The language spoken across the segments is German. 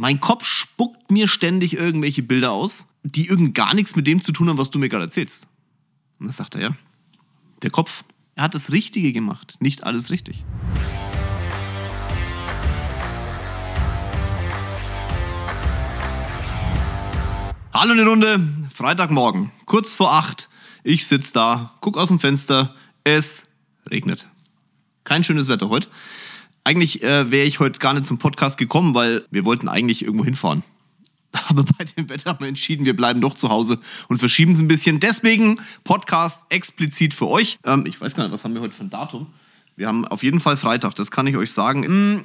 Mein Kopf spuckt mir ständig irgendwelche Bilder aus, die irgend gar nichts mit dem zu tun haben, was du mir gerade erzählst. Und dann sagt er, ja, der Kopf, er hat das Richtige gemacht, nicht alles richtig. Hallo in die Runde, Freitagmorgen, kurz vor acht. Ich sitze da, guck aus dem Fenster, es regnet. Kein schönes Wetter heute. Eigentlich äh, wäre ich heute gar nicht zum Podcast gekommen, weil wir wollten eigentlich irgendwo hinfahren. Aber bei dem Wetter haben wir entschieden, wir bleiben doch zu Hause und verschieben es ein bisschen. Deswegen Podcast explizit für euch. Ähm, ich weiß gar nicht, was haben wir heute für ein Datum? Wir haben auf jeden Fall Freitag, das kann ich euch sagen. Hm,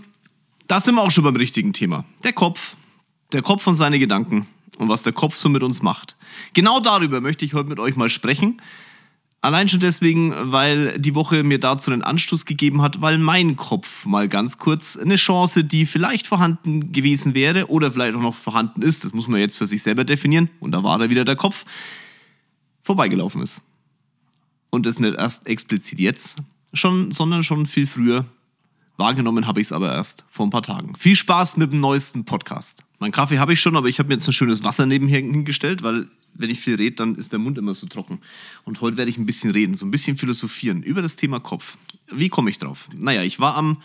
da sind wir auch schon beim richtigen Thema. Der Kopf. Der Kopf und seine Gedanken und was der Kopf so mit uns macht. Genau darüber möchte ich heute mit euch mal sprechen. Allein schon deswegen, weil die Woche mir dazu einen Anstoß gegeben hat, weil mein Kopf mal ganz kurz eine Chance, die vielleicht vorhanden gewesen wäre oder vielleicht auch noch vorhanden ist, das muss man jetzt für sich selber definieren, und da war da wieder der Kopf, vorbeigelaufen ist. Und das nicht erst explizit jetzt, schon, sondern schon viel früher. Wahrgenommen habe ich es aber erst vor ein paar Tagen. Viel Spaß mit dem neuesten Podcast. Mein Kaffee habe ich schon, aber ich habe mir jetzt ein schönes Wasser nebenher hingestellt, weil wenn ich viel rede, dann ist der Mund immer so trocken. Und heute werde ich ein bisschen reden, so ein bisschen philosophieren über das Thema Kopf. Wie komme ich drauf? Naja, ich war am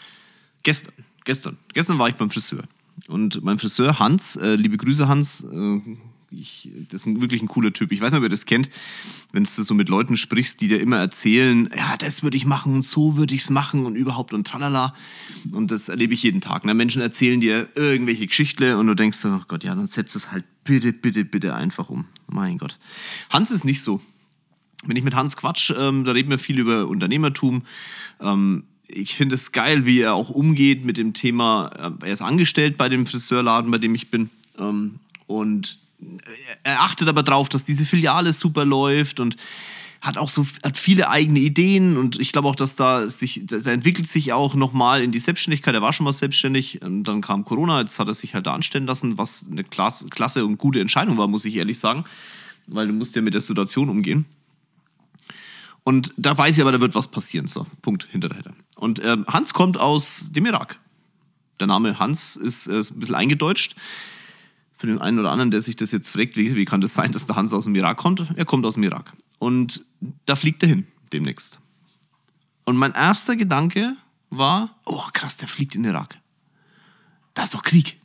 gestern, gestern, gestern war ich beim Friseur. Und mein Friseur Hans, äh, liebe Grüße Hans, äh, ich, das ist ein, wirklich ein cooler Typ. Ich weiß nicht, ob ihr das kennt, wenn du so mit Leuten sprichst, die dir immer erzählen, ja, das würde ich machen und so würde ich es machen und überhaupt und tralala. Und das erlebe ich jeden Tag. Ne? Menschen erzählen dir irgendwelche Geschichten und du denkst, oh Gott, ja, dann setz es halt bitte, bitte, bitte einfach um. Mein Gott. Hans ist nicht so. Wenn ich mit Hans quatsch, ähm, da reden wir viel über Unternehmertum. Ähm, ich finde es geil, wie er auch umgeht mit dem Thema. Äh, er ist angestellt bei dem Friseurladen, bei dem ich bin. Ähm, und er achtet aber darauf, dass diese Filiale super läuft und hat auch so hat viele eigene Ideen und ich glaube auch, dass da sich da entwickelt sich auch noch mal in die Selbstständigkeit. Er war schon mal selbstständig, dann kam Corona, jetzt hat er sich halt da anstellen lassen, was eine klasse, und gute Entscheidung war, muss ich ehrlich sagen, weil du musst ja mit der Situation umgehen. Und da weiß ich aber, da wird was passieren. So, Punkt hinterher. Und äh, Hans kommt aus dem Irak. Der Name Hans ist, äh, ist ein bisschen eingedeutscht für den einen oder anderen, der sich das jetzt fragt, wie, wie kann das sein, dass der Hans aus dem Irak kommt? Er kommt aus dem Irak. Und da fliegt er hin, demnächst. Und mein erster Gedanke war, oh krass, der fliegt in den Irak. Da ist doch Krieg.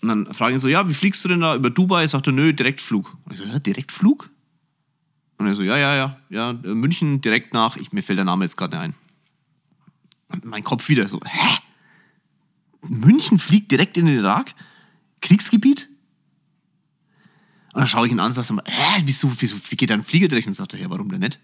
Und dann frage ich so, ja, wie fliegst du denn da über Dubai? Sagt er, nö, Direktflug. Und ich so, ja, Direktflug? Und er so, ja, ja, ja, ja, München direkt nach, ich, mir fällt der Name jetzt gerade nicht ein. Und mein Kopf wieder so, hä? München fliegt direkt in den Irak? Kriegsgebiet? Und dann schaue ich ihn an und sage, hä, wieso, wieso, wie geht da ein Flieger direkt? Und sagt er, ja, warum denn nicht?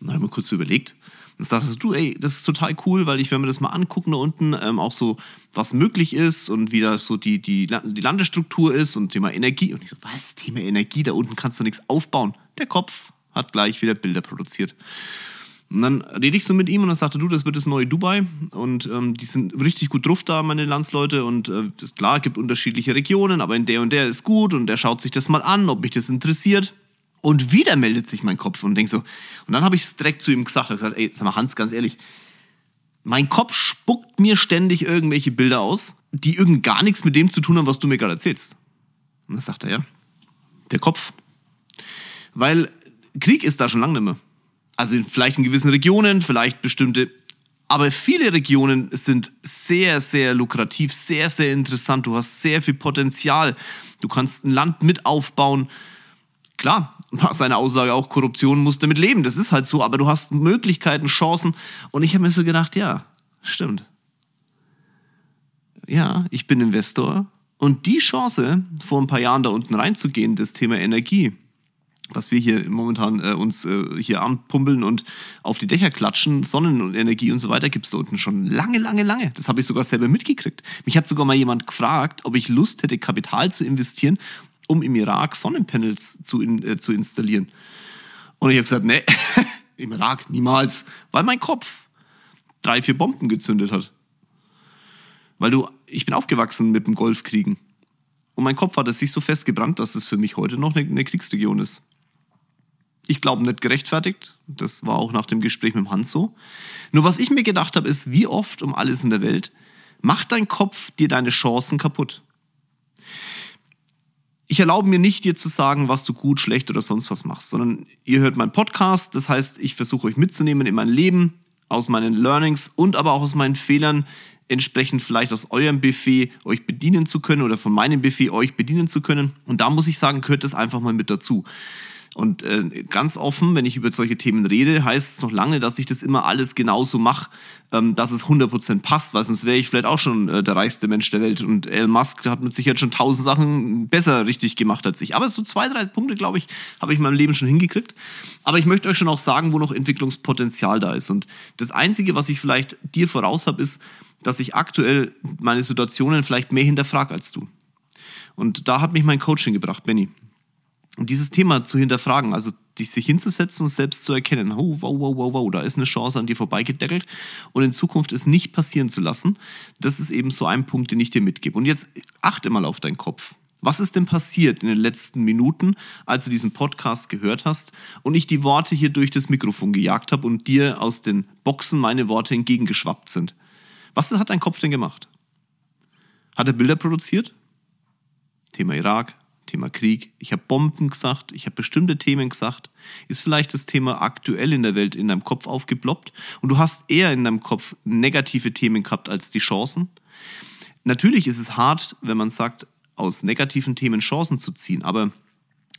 Und dann habe ich mir kurz so überlegt. Und dann sagst du, ey, das ist total cool, weil ich werde mir das mal angucken da unten, ähm, auch so, was möglich ist und wie das so die, die, die Landestruktur ist und Thema Energie. Und ich so, was, Thema Energie, da unten kannst du nichts aufbauen. Der Kopf hat gleich wieder Bilder produziert. Und dann rede ich so mit ihm und dann sagte du, das wird das neue Dubai und ähm, die sind richtig gut drauf da, meine Landsleute und äh, ist klar, gibt unterschiedliche Regionen, aber in der und der ist gut und der schaut sich das mal an, ob mich das interessiert. Und wieder meldet sich mein Kopf und denkt so, und dann habe ich es direkt zu ihm gesagt, gesagt, ey, sag mal Hans, ganz ehrlich, mein Kopf spuckt mir ständig irgendwelche Bilder aus, die irgend gar nichts mit dem zu tun haben, was du mir gerade erzählst. Und dann sagt er, ja, der Kopf. Weil Krieg ist da schon lange nicht mehr. Also vielleicht in gewissen Regionen, vielleicht bestimmte. Aber viele Regionen sind sehr, sehr lukrativ, sehr, sehr interessant. Du hast sehr viel Potenzial. Du kannst ein Land mit aufbauen. Klar, war seine Aussage auch, Korruption muss damit leben. Das ist halt so, aber du hast Möglichkeiten, Chancen. Und ich habe mir so gedacht, ja, stimmt. Ja, ich bin Investor. Und die Chance, vor ein paar Jahren da unten reinzugehen, das Thema Energie, was wir hier momentan äh, uns äh, hier anpummeln und auf die Dächer klatschen, Sonnenenergie und so weiter, gibt es da unten schon lange, lange, lange. Das habe ich sogar selber mitgekriegt. Mich hat sogar mal jemand gefragt, ob ich Lust hätte, Kapital zu investieren, um im Irak Sonnenpanels zu, in, äh, zu installieren. Und ich habe gesagt, nee, im Irak niemals, weil mein Kopf drei, vier Bomben gezündet hat. Weil du, ich bin aufgewachsen mit dem Golfkriegen. Und mein Kopf hat es sich so festgebrannt, dass es für mich heute noch eine, eine Kriegsregion ist ich glaube, nicht gerechtfertigt. Das war auch nach dem Gespräch mit dem Hans so. Nur was ich mir gedacht habe, ist, wie oft um alles in der Welt macht dein Kopf dir deine Chancen kaputt. Ich erlaube mir nicht, dir zu sagen, was du gut, schlecht oder sonst was machst, sondern ihr hört meinen Podcast. Das heißt, ich versuche euch mitzunehmen in mein Leben, aus meinen Learnings und aber auch aus meinen Fehlern, entsprechend vielleicht aus eurem Buffet euch bedienen zu können oder von meinem Buffet euch bedienen zu können. Und da muss ich sagen, gehört das einfach mal mit dazu. Und äh, ganz offen, wenn ich über solche Themen rede, heißt es noch lange, dass ich das immer alles genauso mache, ähm, dass es 100% passt, weil sonst wäre ich vielleicht auch schon äh, der reichste Mensch der Welt. Und Elon Musk hat mit Sicherheit schon tausend Sachen besser richtig gemacht als ich. Aber so zwei, drei Punkte, glaube ich, habe ich in meinem Leben schon hingekriegt. Aber ich möchte euch schon auch sagen, wo noch Entwicklungspotenzial da ist. Und das Einzige, was ich vielleicht dir voraus habe, ist, dass ich aktuell meine Situationen vielleicht mehr hinterfrage als du. Und da hat mich mein Coaching gebracht, Benny. Und dieses Thema zu hinterfragen, also sich hinzusetzen und selbst zu erkennen, oh, wow, wow, wow, wow, da ist eine Chance an dir vorbeigedeckelt und in Zukunft es nicht passieren zu lassen, das ist eben so ein Punkt, den ich dir mitgebe. Und jetzt achte mal auf deinen Kopf. Was ist denn passiert in den letzten Minuten, als du diesen Podcast gehört hast und ich die Worte hier durch das Mikrofon gejagt habe und dir aus den Boxen meine Worte entgegengeschwappt sind? Was hat dein Kopf denn gemacht? Hat er Bilder produziert? Thema Irak, Thema Krieg. Ich habe Bomben gesagt, ich habe bestimmte Themen gesagt. Ist vielleicht das Thema aktuell in der Welt in deinem Kopf aufgeploppt und du hast eher in deinem Kopf negative Themen gehabt als die Chancen? Natürlich ist es hart, wenn man sagt, aus negativen Themen Chancen zu ziehen, aber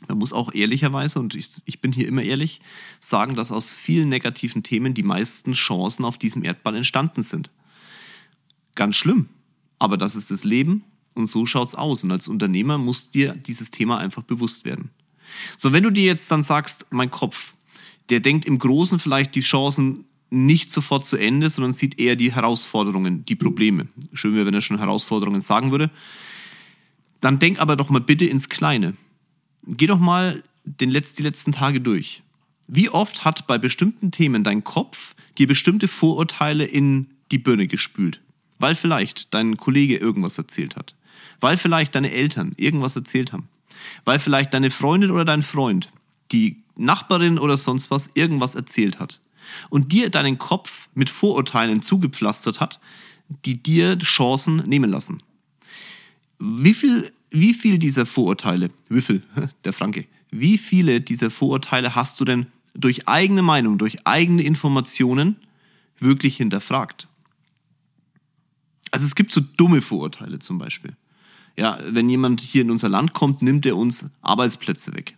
man muss auch ehrlicherweise, und ich, ich, bin hier immer ehrlich, sagen, dass aus vielen negativen Themen die meisten Chancen auf diesem Erdball entstanden sind. Ganz schlimm, aber das ist das Leben und so schaut's aus. Und als Unternehmer muss dir dieses Thema einfach bewusst werden. So, wenn du dir jetzt dann sagst, mein Kopf, der denkt im Großen vielleicht die Chancen nicht sofort zu Ende, sondern sieht eher die Herausforderungen, die Probleme. Schön wäre, wenn er schon Herausforderungen sagen würde. Dann denk aber doch mal bitte ins Kleine. Geh doch mal den Letz-, die letzten Tage durch. Wie oft hat bei bestimmten Themen dein Kopf dir bestimmte Vorurteile in die Birne gespült? Weil vielleicht dein Kollege irgendwas erzählt hat weil vielleicht deine Eltern irgendwas erzählt haben, weil vielleicht deine Freundin oder dein Freund, die Nachbarin oder sonst was irgendwas erzählt hat und dir deinen Kopf mit Vorurteilen zugepflastert hat, die dir Chancen nehmen lassen. Wie viel, wie viel dieser Vorurteile, wie viel, der Franke, wie viele dieser Vorurteile hast du denn durch eigene Meinung, durch eigene Informationen wirklich hinterfragt? Also es gibt so dumme Vorurteile zum Beispiel ja, wenn jemand hier in unser Land kommt, nimmt er uns Arbeitsplätze weg.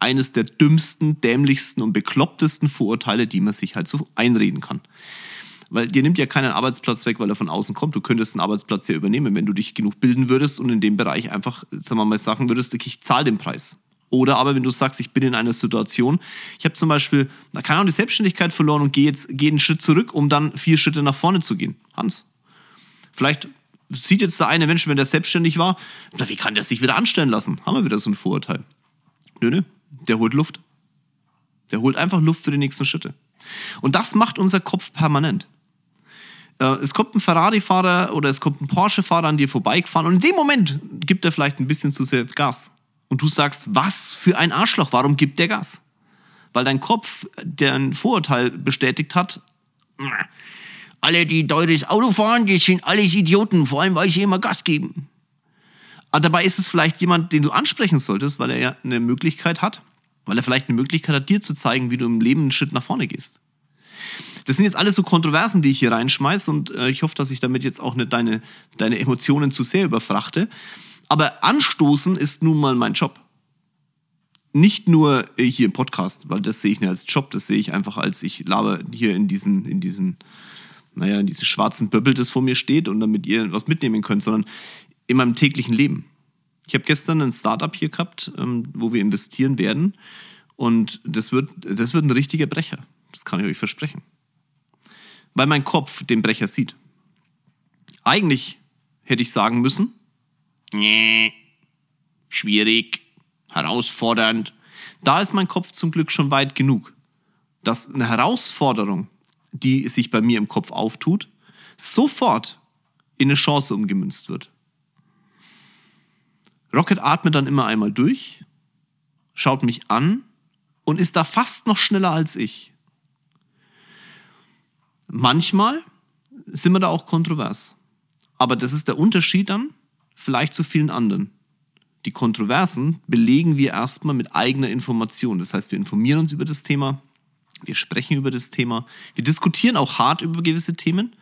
Eines der dümmsten, dämlichsten und beklopptesten Vorurteile, die man sich halt so einreden kann. Weil dir nimmt ja keinen Arbeitsplatz weg, weil er von außen kommt. Du könntest einen Arbeitsplatz ja übernehmen, wenn du dich genug bilden würdest und in dem Bereich einfach, sagen wir mal, sagen würdest, ich zahle den Preis. Oder aber wenn du sagst, ich bin in einer Situation, ich habe zum Beispiel, na, keine Ahnung, die Selbstständigkeit verloren und gehe jetzt gehe einen Schritt zurück, um dann vier Schritte nach vorne zu gehen. Hans, vielleicht sieht jetzt der eine Mensch, wenn der selbstständig war, na, wie kann der sich wieder anstellen lassen? Haben wir wieder so ein Vorurteil. Nö, nö, der holt Luft. Der holt einfach Luft für die nächsten Schritte. Und das macht unser Kopf permanent. Äh, es kommt ein Ferrari-Fahrer oder es kommt ein Porsche-Fahrer an dir vorbeigefahren und in dem Moment gibt er vielleicht ein bisschen zu sehr Gas. Und du sagst, was für ein Arschloch, warum gibt der Gas? Weil dein Kopf, der ein Vorurteil bestätigt hat, alle, die teures Auto fahren, die sind alles Idioten, vor allem, weil sie immer Gas geben. Aber dabei ist es vielleicht jemand, den du ansprechen solltest, weil er ja eine Möglichkeit hat, weil er vielleicht eine Möglichkeit hat, dir zu zeigen, wie du im Leben einen Schritt nach vorne gehst. Das sind jetzt alles so Kontroversen, die ich hier reinschmeiße und äh, ich hoffe, dass ich damit jetzt auch nicht deine, deine Emotionen zu sehr überfrachte. Aber anstoßen ist nun mal mein Job. Nicht nur äh, hier im Podcast, weil das sehe ich nicht als Job, das sehe ich einfach als ich laber hier in diesen, in diesen naja, in diese schwarzen Böbbel, das vor mir steht und damit ihr was mitnehmen könnt, sondern in meinem täglichen Leben. Ich habe gestern ein Startup hier gehabt, ähm, wo wir investieren werden und das wird, das wird ein richtiger Brecher. Das kann ich euch versprechen. Weil mein Kopf den Brecher sieht. Eigentlich hätte ich sagen müssen, nee, schwierig, herausfordernd. Da ist mein Kopf zum Glück schon weit genug, dass eine Herausforderung die sich bei mir im Kopf auftut, sofort in eine Chance umgemünzt wird. Rocket atmet dann immer einmal durch, schaut mich an und ist da fast noch schneller als ich. Manchmal sind wir da auch kontrovers. aber das ist der Unterschied dann vielleicht zu vielen anderen. Die Kontroversen belegen wir erstmal mit eigener Information. Das heißt, wir informieren uns über das Thema, wir sprechen über das Thema, wir diskutieren auch hart über gewisse Themen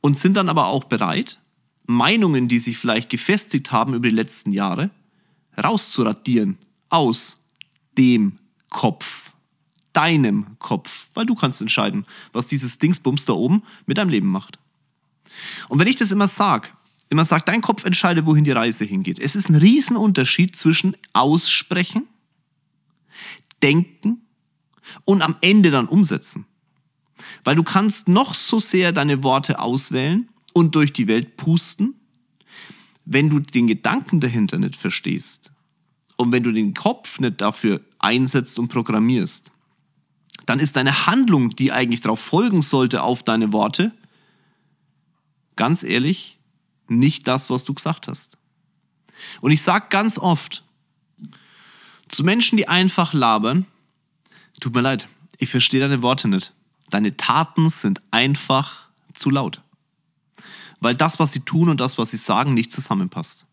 und sind dann aber auch bereit, Meinungen, die sich vielleicht gefestigt haben über die letzten Jahre, rauszuradieren aus dem Kopf, deinem Kopf, weil du kannst entscheiden, was dieses Dingsbums da oben mit deinem Leben macht. Und wenn ich das immer sage, immer sage, dein Kopf entscheide, wohin die Reise hingeht. Es ist ein Riesenunterschied zwischen aussprechen, denken und am Ende dann umsetzen. Weil du kannst noch so sehr deine Worte auswählen und durch die Welt pusten, wenn du den Gedanken dahinter nicht verstehst und wenn du den Kopf nicht dafür einsetzt und programmierst, dann ist deine Handlung, die eigentlich darauf folgen sollte auf deine Worte, ganz ehrlich, nicht das, was du gesagt hast. Und ich sage ganz oft zu Menschen, die einfach labern, tut mir leid, ich verstehe deine Worte nicht. Deine Taten sind einfach zu laut. Weil das, was sie tun und das, was sie sagen, nicht zusammenpasst.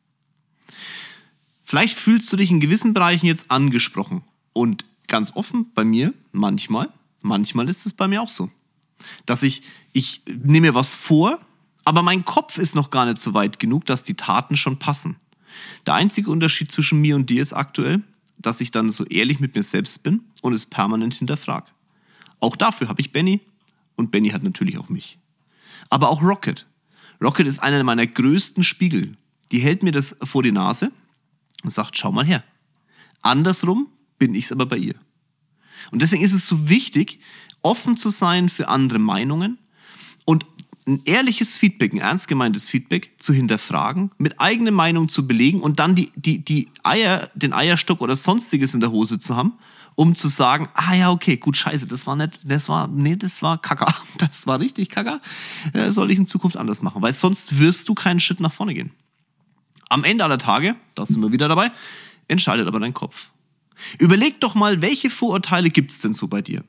Vielleicht fühlst du dich in gewissen Bereichen jetzt angesprochen. Und ganz offen bei mir, manchmal, manchmal ist es bei mir auch so. Dass ich, ich nehme mir was vor, aber mein Kopf ist noch gar nicht so weit genug, dass die Taten schon passen. Der einzige Unterschied zwischen mir und dir ist aktuell, dass ich dann so ehrlich mit mir selbst bin und es permanent hinterfrage. Auch dafür habe ich Benny und Benny hat natürlich auch mich. Aber auch Rocket. Rocket ist einer meiner größten Spiegel. Die hält mir das vor die Nase und sagt, schau mal her. Andersrum bin ich es aber bei ihr. Und deswegen ist es so wichtig, offen zu sein für andere Meinungen und ein ehrliches Feedback, ein ernst gemeintes Feedback zu hinterfragen, mit eigener Meinung zu belegen und dann die, die, die Eier, den Eierstock oder sonstiges in der Hose zu haben, um zu sagen, ah ja, okay, gut, scheiße, das war nicht, das war, nee, das war Kacker, das war richtig Kacker, äh, soll ich in Zukunft anders machen, weil sonst wirst du keinen Schritt nach vorne gehen. Am Ende aller Tage, da sind wir wieder dabei, entscheidet aber dein Kopf. Überleg doch mal, welche Vorurteile gibt's denn so bei dir?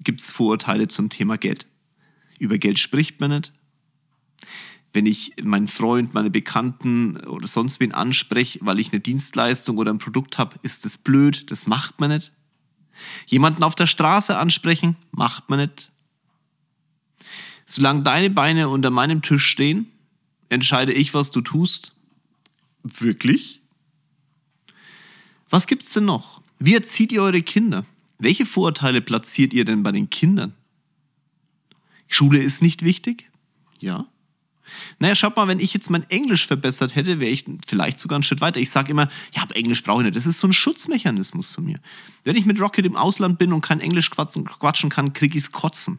Gibt's Vorurteile zum Thema Geld? Über Geld spricht man nicht. Wenn ich meinen Freund, meine Bekannten oder sonst wen anspreche, weil ich eine Dienstleistung oder ein Produkt habe, ist das blöd, das macht man nicht. Jemanden auf der Straße ansprechen, macht man nicht. Solange deine Beine unter meinem Tisch stehen, entscheide ich, was du tust. Wirklich? Was gibt's denn noch? Wie erzieht ihr eure Kinder? Welche Vorurteile platziert ihr denn bei den Kindern? Schule ist nicht wichtig? Ja. Naja, schaut mal, wenn ich jetzt mein Englisch verbessert hätte, wäre ich vielleicht sogar einen Schritt weiter. Ich sage immer, ja, aber Englisch brauche ich nicht. Das ist so ein Schutzmechanismus von mir. Wenn ich mit Rocket im Ausland bin und kein Englisch quatschen, quatschen kann, kriege ich es kotzen.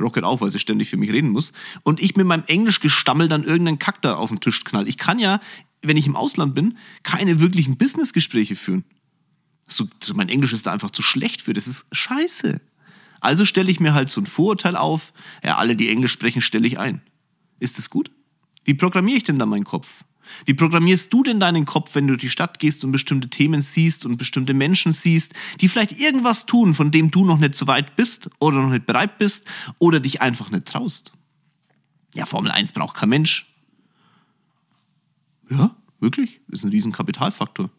Rocket auch, weil sie ständig für mich reden muss. Und ich mit meinem Englisch gestammelt dann irgendeinen Kack da auf den Tisch knall. Ich kann ja, wenn ich im Ausland bin, keine wirklichen Businessgespräche führen. So, mein Englisch ist da einfach zu schlecht für. Das ist scheiße. Also stelle ich mir halt so ein Vorurteil auf, ja, alle, die Englisch sprechen, stelle ich ein. Ist das gut? Wie programmiere ich denn da meinen Kopf? Wie programmierst du denn deinen Kopf, wenn du durch die Stadt gehst und bestimmte Themen siehst und bestimmte Menschen siehst, die vielleicht irgendwas tun, von dem du noch nicht so weit bist oder noch nicht bereit bist oder dich einfach nicht traust? Ja, Formel 1 braucht kein Mensch. Ja, wirklich? Ist ein riesen Kapitalfaktor.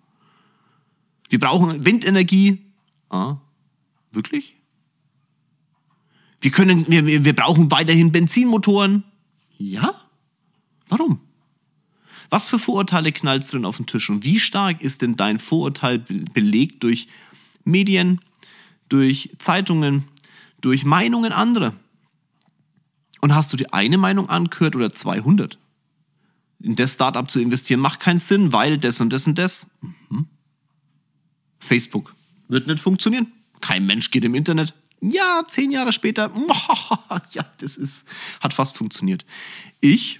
Wir brauchen Windenergie. Ah, wirklich? Wir, können, wir, wir brauchen weiterhin Benzinmotoren. Ja? Warum? Was für Vorurteile knallst du denn auf den Tisch? Und wie stark ist denn dein Vorurteil belegt durch Medien, durch Zeitungen, durch Meinungen anderer? Und hast du die eine Meinung angehört oder 200? In das Startup zu investieren macht keinen Sinn, weil das und das und das. Mhm. Facebook wird nicht funktionieren. Kein Mensch geht im Internet. Ja, zehn Jahre später, ja, das ist, hat fast funktioniert. Ich,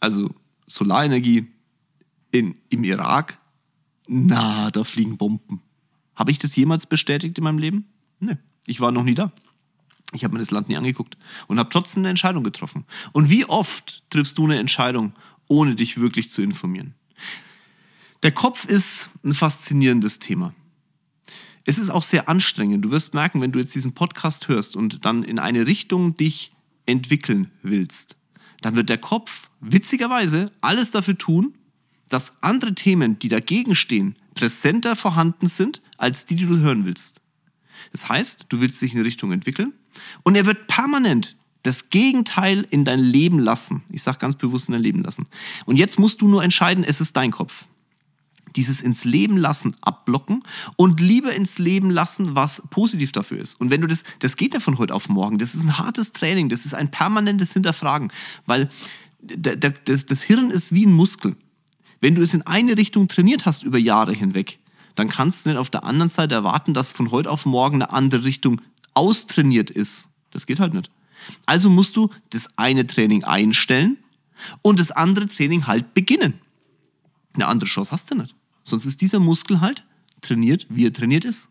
also Solarenergie in, im Irak, na, da fliegen Bomben. Habe ich das jemals bestätigt in meinem Leben? Nee, ich war noch nie da. Ich habe mir das Land nie angeguckt und habe trotzdem eine Entscheidung getroffen. Und wie oft triffst du eine Entscheidung, ohne dich wirklich zu informieren? Der Kopf ist ein faszinierendes Thema es ist auch sehr anstrengend. Du wirst merken, wenn du jetzt diesen Podcast hörst und dann in eine Richtung dich entwickeln willst, dann wird der Kopf witzigerweise alles dafür tun, dass andere Themen, die dagegen stehen, präsenter vorhanden sind als die, die du hören willst. Das heißt, du willst dich in eine Richtung entwickeln und er wird permanent das Gegenteil in dein Leben lassen. Ich sage ganz bewusst in dein Leben lassen. Und jetzt musst du nur entscheiden, es ist dein Kopf. Dieses ins Leben lassen abblocken und lieber ins Leben lassen, was positiv dafür ist. Und wenn du das, das geht ja von heute auf morgen. Das ist ein hartes Training. Das ist ein permanentes Hinterfragen, weil das, das Hirn ist wie ein Muskel. Wenn du es in eine Richtung trainiert hast über Jahre hinweg, dann kannst du nicht auf der anderen Seite erwarten, dass von heute auf morgen eine andere Richtung austrainiert ist. Das geht halt nicht. Also musst du das eine Training einstellen und das andere Training halt beginnen. Eine andere Chance hast du nicht. Sonst ist dieser Muskel halt trainiert, wie er trainiert ist.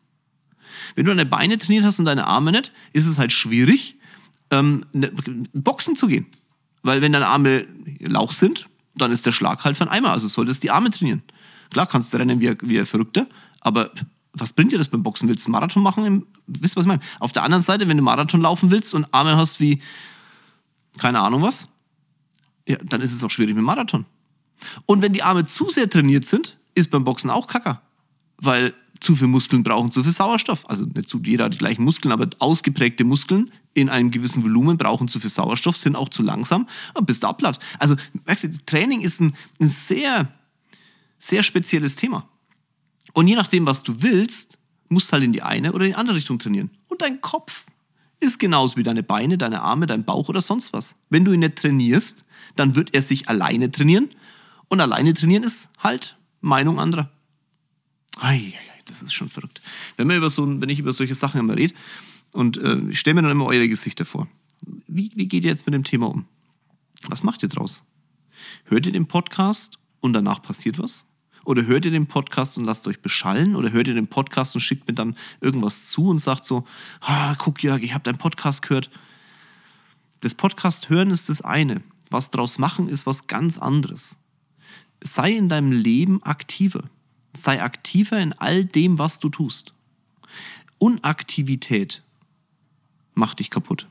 Wenn du deine Beine trainiert hast und deine Arme nicht, ist es halt schwierig, ähm, ne, Boxen zu gehen. Weil wenn deine Arme Lauch sind, dann ist der Schlag halt einen Eimer. Also solltest die Arme trainieren. Klar kannst du rennen wie, wie ein Verrückter, aber was bringt dir das beim Boxen? Willst du einen Marathon machen? Im, wisst ihr, was ich meine? Auf der anderen Seite, wenn du Marathon laufen willst und Arme hast wie, keine Ahnung was, ja, dann ist es auch schwierig mit Marathon. Und wenn die Arme zu sehr trainiert sind, ist beim Boxen auch Kacker. Weil zu viel Muskeln brauchen zu viel Sauerstoff. Also nicht zu jeder hat die gleichen Muskeln, aber ausgeprägte Muskeln in einem gewissen Volumen brauchen zu viel Sauerstoff, sind auch zu langsam und bist du abplatt. Also merkst du, Training ist ein, ein sehr, sehr spezielles Thema. Und je nachdem, was du willst, musst du halt in die eine oder in die andere Richtung trainieren. Und dein Kopf ist genauso wie deine Beine, deine Arme, dein Bauch oder sonst was. Wenn du ihn nicht trainierst, dann wird er sich alleine trainieren. Und alleine trainieren ist halt Meinung anderer. Ei, das ist schon verrückt. Wenn, man über so, wenn ich über solche Sachen immer rede und äh, ich stelle mir dann immer eure Gesichter vor. Wie, wie geht ihr jetzt mit dem Thema um? Was macht ihr draus? Hört ihr den Podcast und danach passiert was? Oder hört ihr den Podcast und lasst euch beschallen? Oder hört ihr den Podcast und schickt mir dann irgendwas zu und sagt so, ah, guck Jörg, ich habe deinen Podcast gehört. Das Podcast hören ist das eine. Was draus machen ist was ganz anderes. Sei in deinem Leben aktiver. Sei aktiver in all dem, was du tust. Unaktivität macht dich kaputt.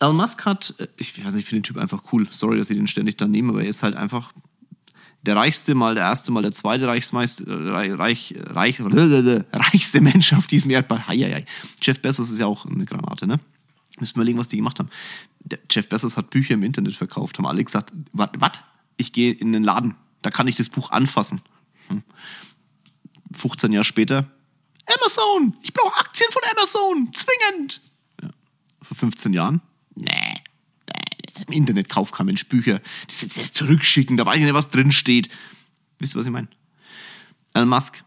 Elon Musk hat, äh, ich weiß nicht, ich finde den Typ einfach cool. Sorry, dass ich den ständig da nehme, aber er ist halt einfach der reichste, mal der erste, mal der zweite Reichsmeister, reich, reich, reichste Mensch auf diesem Erdball. Heieiei. Jeff Bezos ist ja auch eine Granate, ne? Müssen wir überlegen, was die gemacht haben. Der Jeff Bezos hat Bücher im Internet verkauft, haben alle gesagt, was? Ich gehe in den Laden, da kann ich das Buch anfassen. 15 hm. Jahre später, Amazon, ich brauche Aktien von Amazon, zwingend. Ja. Vor 15 Jahren, nee, im Internet kauft kein Mensch Bücher. Das, das zurückschicken, da weiß ich nicht, was drin steht. Wisst ihr, was ich meine? Elon Musk,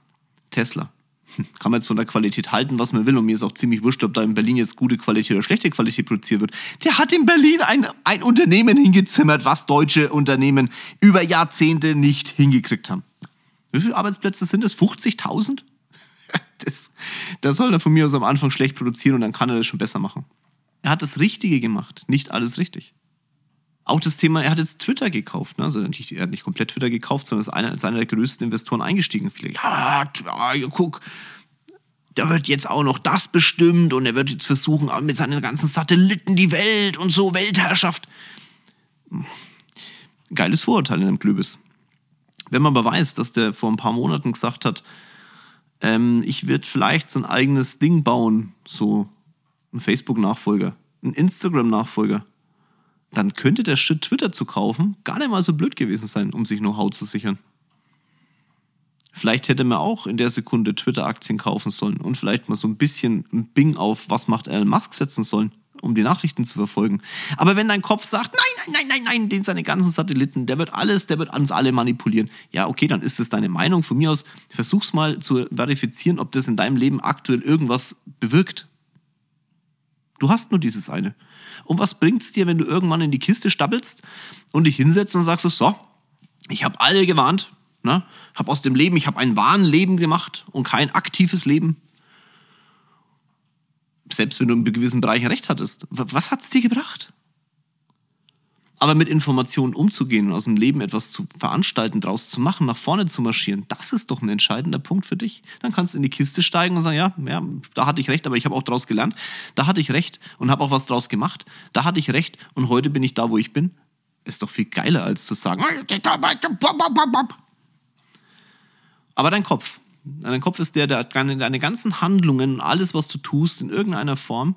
Tesla. Kann man jetzt von der Qualität halten, was man will. Und mir ist auch ziemlich wurscht, ob da in Berlin jetzt gute Qualität oder schlechte Qualität produziert wird. Der hat in Berlin ein, ein Unternehmen hingezimmert, was deutsche Unternehmen über Jahrzehnte nicht hingekriegt haben. Wie viele Arbeitsplätze sind das? 50.000? Das, das soll er von mir aus am Anfang schlecht produzieren und dann kann er das schon besser machen. Er hat das Richtige gemacht, nicht alles richtig. Auch das Thema, er hat jetzt Twitter gekauft. Ne? Also nicht, er hat nicht komplett Twitter gekauft, sondern ist einer, als einer der größten Investoren eingestiegen. Viele, ja, ja, guck, da wird jetzt auch noch das bestimmt und er wird jetzt versuchen, mit seinen ganzen Satelliten die Welt und so, Weltherrschaft. Geiles Vorurteil in einem Glübis. Wenn man aber weiß, dass der vor ein paar Monaten gesagt hat, ähm, ich werde vielleicht so ein eigenes Ding bauen, so ein Facebook-Nachfolger, ein Instagram-Nachfolger, dann könnte der Schritt, Twitter zu kaufen, gar nicht mal so blöd gewesen sein, um sich Know-how zu sichern. Vielleicht hätte man auch in der Sekunde Twitter-Aktien kaufen sollen und vielleicht mal so ein bisschen ein Bing auf was macht Elon Musk setzen sollen, um die Nachrichten zu verfolgen. Aber wenn dein Kopf sagt, nein, nein, nein, nein, nein, den seine ganzen Satelliten, der wird alles, der wird uns alle manipulieren. Ja, okay, dann ist es deine Meinung. Von mir aus, versuch's mal zu verifizieren, ob das in deinem Leben aktuell irgendwas bewirkt. Du hast nur dieses eine. Und was bringt es dir, wenn du irgendwann in die Kiste stappelst und dich hinsetzt und sagst so, ich habe alle gewarnt, ne? habe aus dem Leben, ich habe ein wahren Leben gemacht und kein aktives Leben. Selbst wenn du in gewissen Bereichen recht hattest. Was hat es dir gebracht? Aber mit Informationen umzugehen und aus dem Leben etwas zu veranstalten, draus zu machen, nach vorne zu marschieren, das ist doch ein entscheidender Punkt für dich. Dann kannst du in die Kiste steigen und sagen, ja, ja da hatte ich recht, aber ich habe auch daraus gelernt. Da hatte ich recht und habe auch was draus gemacht. Da hatte ich recht und heute bin ich da, wo ich bin. Ist doch viel geiler, als zu sagen. Aber dein Kopf. Dein Kopf ist der, der deine ganzen Handlungen und alles, was du tust, in irgendeiner Form,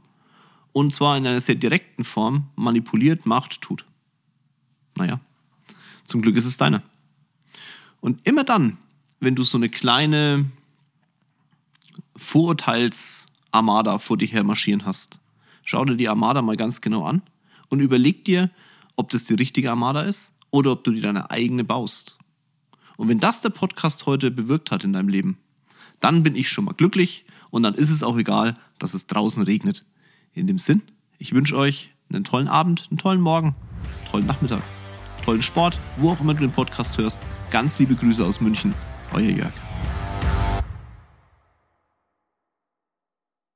und zwar in einer sehr direkten Form, manipuliert, macht, tut. Naja, zum Glück ist es deiner. Und immer dann, wenn du so eine kleine Vorurteils-Armada vor dir her marschieren hast, schau dir die Armada mal ganz genau an und überleg dir, ob das die richtige Armada ist oder ob du dir deine eigene baust. Und wenn das der Podcast heute bewirkt hat in deinem Leben, dann bin ich schon mal glücklich und dann ist es auch egal, dass es draußen regnet. In dem Sinn, ich wünsche euch einen tollen Abend, einen tollen Morgen, einen tollen Nachmittag, tollen Sport, wo auch immer du den Podcast hörst. Ganz liebe Grüße aus München, euer Jörg.